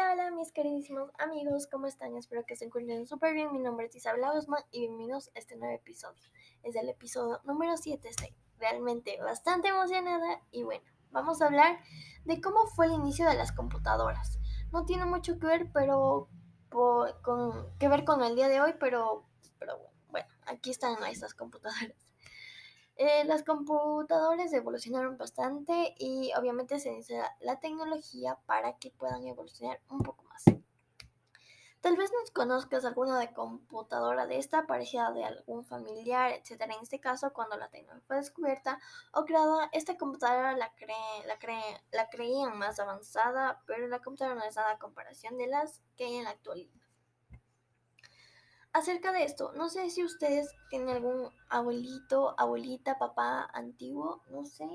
Hola, hola mis queridísimos amigos, ¿cómo están? Espero que se encuentren súper bien. Mi nombre es Isabela Osman y bienvenidos a este nuevo episodio. Es el episodio número 7, estoy realmente bastante emocionada y bueno, vamos a hablar de cómo fue el inicio de las computadoras. No tiene mucho que ver, pero con, que ver con el día de hoy, pero, pero bueno, bueno, aquí están estas computadoras. Eh, las computadoras evolucionaron bastante y obviamente se necesita la tecnología para que puedan evolucionar un poco más. Tal vez nos conozcas alguna de computadora de esta, parecida de algún familiar, etc. En este caso, cuando la tecnología fue descubierta o creada, esta computadora la, la, la creían más avanzada, pero la computadora no es nada a comparación de las que hay en la actualidad acerca de esto, no sé si ustedes tienen algún abuelito, abuelita, papá antiguo, no sé,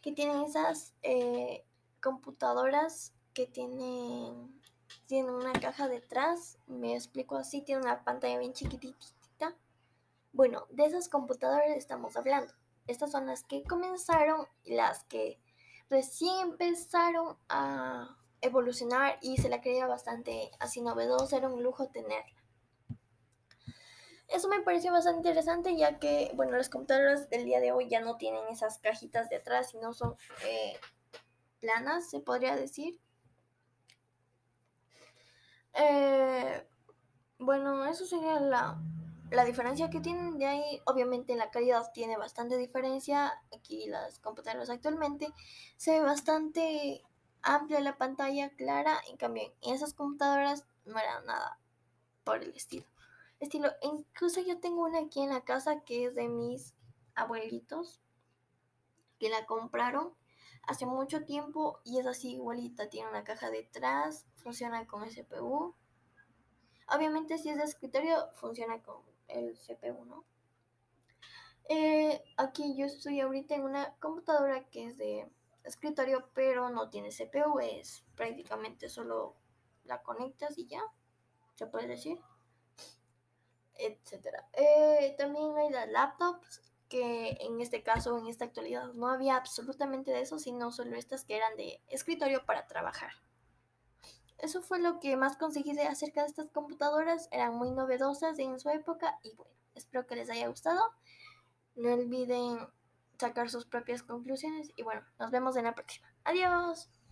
que tienen esas eh, computadoras que tienen, tienen una caja detrás, me explico así, tiene una pantalla bien chiquitita. Bueno, de esas computadoras estamos hablando. Estas son las que comenzaron y las que recién empezaron a evolucionar y se la creía bastante así novedosa, era un lujo tenerla. Eso me pareció bastante interesante ya que, bueno, las computadoras del día de hoy ya no tienen esas cajitas de atrás, sino son eh, planas, se podría decir. Eh, bueno, eso sería la, la diferencia que tienen de ahí. Obviamente la calidad tiene bastante diferencia. Aquí las computadoras actualmente se ve bastante amplia la pantalla, clara. En cambio, esas computadoras no era nada por el estilo estilo. Incluso yo tengo una aquí en la casa que es de mis abuelitos que la compraron hace mucho tiempo y es así igualita. Tiene una caja detrás, funciona con CPU. Obviamente si es de escritorio funciona con el CPU, ¿no? Eh, aquí yo estoy ahorita en una computadora que es de escritorio, pero no tiene CPU, es prácticamente solo la conectas y ya, se puede decir etcétera. Eh, también hay las laptops, que en este caso, en esta actualidad, no había absolutamente de eso, sino solo estas que eran de escritorio para trabajar. Eso fue lo que más conseguí de acerca de estas computadoras. Eran muy novedosas en su época y bueno, espero que les haya gustado. No olviden sacar sus propias conclusiones y bueno, nos vemos en la próxima. Adiós.